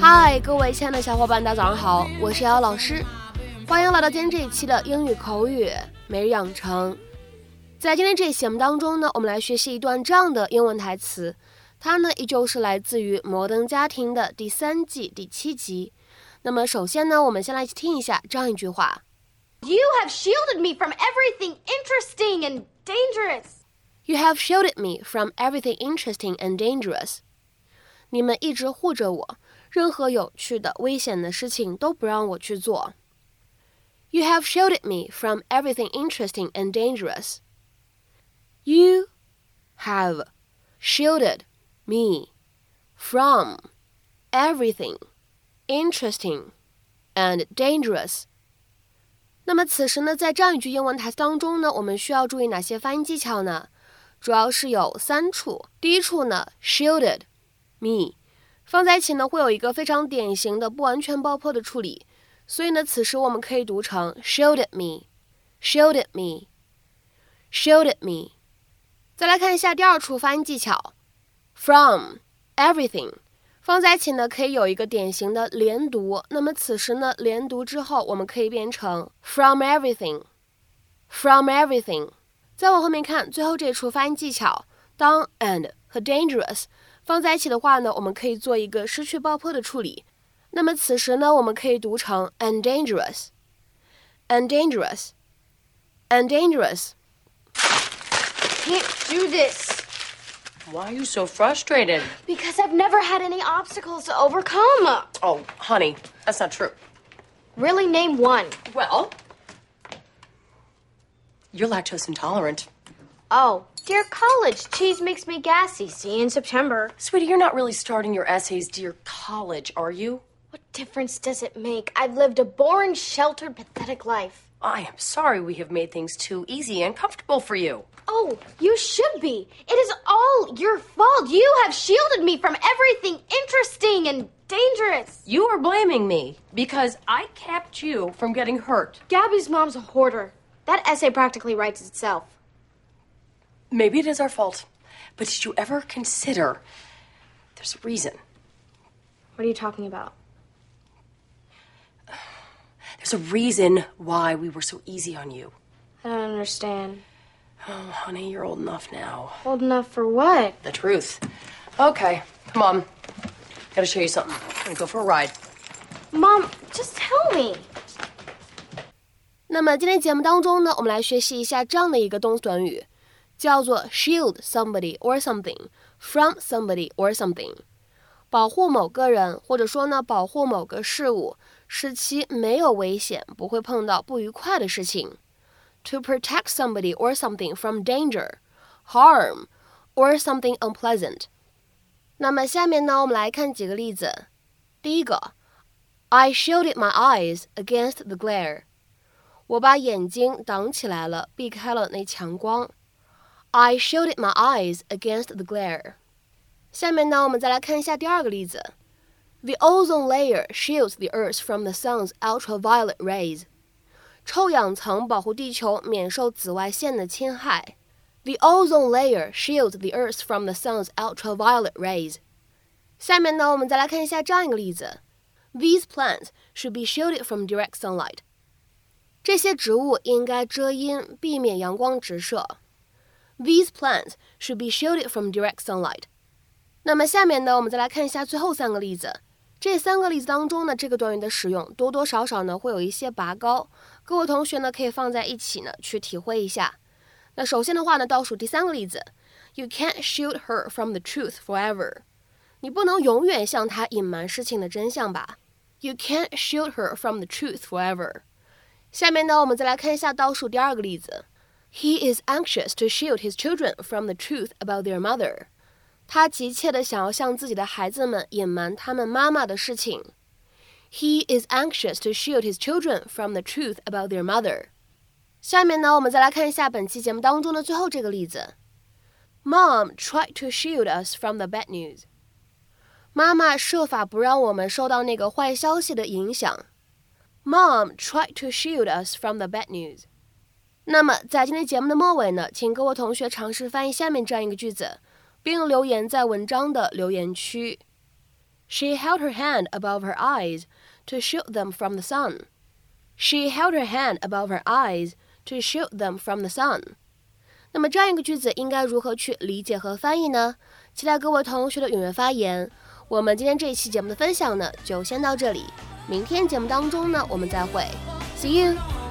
嗨，各位亲爱的小伙伴，大家早上好，我是瑶瑶老师，欢迎来到今天这一期的英语口语每日养成。在今天这一节目当中呢，我们来学习一段这样的英文台词，它呢依旧是来自于《摩登家庭》的第三季第七集。那么首先呢，我们先来听一下这样一句话：You have shielded me from everything interesting and dangerous. You have shielded me from everything interesting and dangerous. 你们一直护着我。任何有趣的、危险的事情都不让我去做。You have shielded me from everything interesting and dangerous. You have shielded me from everything interesting and dangerous. 那么此时呢，在这样一句英文台词当中呢，我们需要注意哪些发音技巧呢？主要是有三处。第一处呢，shielded me 放在一起呢，会有一个非常典型的不完全爆破的处理，所以呢，此时我们可以读成 shielded me，shielded me，shielded me。再来看一下第二处发音技巧，from everything，放在一起呢，可以有一个典型的连读。那么此时呢，连读之后，我们可以变成 from everything，from everything。再往后面看，最后这处发音技巧，当 and 和 dangerous。放在一起的话呢，我们可以做一个失去爆破的处理。那么此时呢，我们可以读成 undangerous，undangerous，undangerous。Can't do this. Why are you so frustrated? Because I've never had any obstacles to overcome. Oh, honey, that's not true. Really, name one. Well, you're lactose intolerant. Oh, Dear college, cheese makes me gassy. See you in September. Sweetie, you're not really starting your essays, dear college, are you? What difference does it make? I've lived a boring, sheltered, pathetic life. I am sorry we have made things too easy and comfortable for you. Oh, you should be. It is all your fault. You have shielded me from everything interesting and dangerous. You are blaming me because I kept you from getting hurt. Gabby's mom's a hoarder. That essay practically writes itself. Maybe it is our fault, but did you ever consider there's a reason? What are you talking about? There's a reason why we were so easy on you. I don't understand. Oh, honey, you're old enough now. Old enough for what? The truth. Okay, come on. Gotta show you something. I'm gonna go for a ride. Mom, just tell me. 那么今天节目当中呢，我们来学习一下这样的一个动词短语。 叫做 shield somebody or something from somebody or something，保护某个人或者说呢保护某个事物，使其没有危险，不会碰到不愉快的事情。To protect somebody or something from danger, harm, or something unpleasant。那么下面呢，我们来看几个例子。第一个，I shielded my eyes against the glare。我把眼睛挡起来了，避开了那强光。 I shielded my eyes against the glare。下面呢，我们再来看一下第二个例子。The ozone layer shields the Earth from the sun's ultraviolet rays。臭氧层保护地球免受紫外线的侵害。The ozone layer shields the Earth from the sun's ultraviolet rays。下面呢，我们再来看一下这样一个例子：These plants should be shielded from direct sunlight。这些植物应该遮阴，避免阳光直射。 These plants should be shielded from direct sunlight. 那么下面呢，我们再来看一下最后三个例子。这三个例子当中呢，这个短语的使用多多少少呢会有一些拔高，各位同学呢可以放在一起呢去体会一下。那首先的话呢，倒数第三个例子，You can't shield her from the truth forever。你不能永远向她隐瞒事情的真相吧？You can't shield her from the truth forever。下面呢，我们再来看一下倒数第二个例子。He is anxious to shield his children from the truth about their mother. 他急切地想要向自己的孩子们隐瞒他们妈妈的事情。He is anxious to shield his children from the truth about their mother. 下面呢，我们再来看一下本期节目当中的最后这个例子。Mom tried to shield us from the bad news. 妈妈设法不让我们受到那个坏消息的影响。Mom tried to shield us from the bad news. 那么，在今天节目的末尾呢，请各位同学尝试翻译下面这样一个句子，并留言在文章的留言区。She held her hand above her eyes to shield them from the sun. She held her hand above her eyes to shield them from the sun. 那么这样一个句子应该如何去理解和翻译呢？期待各位同学的踊跃发言。我们今天这一期节目的分享呢，就先到这里。明天节目当中呢，我们再会。See you.